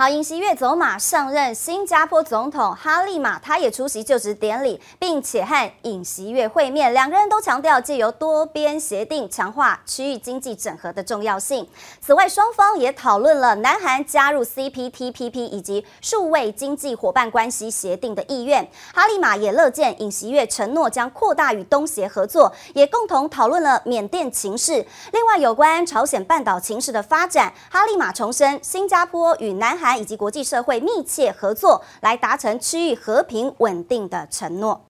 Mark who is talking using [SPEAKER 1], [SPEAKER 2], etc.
[SPEAKER 1] 好，尹锡悦走马上任新加坡总统，哈利玛他也出席就职典礼，并且和尹锡悦会面。两个人都强调借由多边协定强化区域经济整合的重要性。此外，双方也讨论了南韩加入 CPTPP 以及数位经济伙伴关系协定的意愿。哈利玛也乐见尹锡悦承诺将扩大与东协合作，也共同讨论了缅甸情势。另外，有关朝鲜半岛情势的发展，哈利玛重申新加坡与南韩以及国际社会密切合作，来达成区域和平稳定的承诺。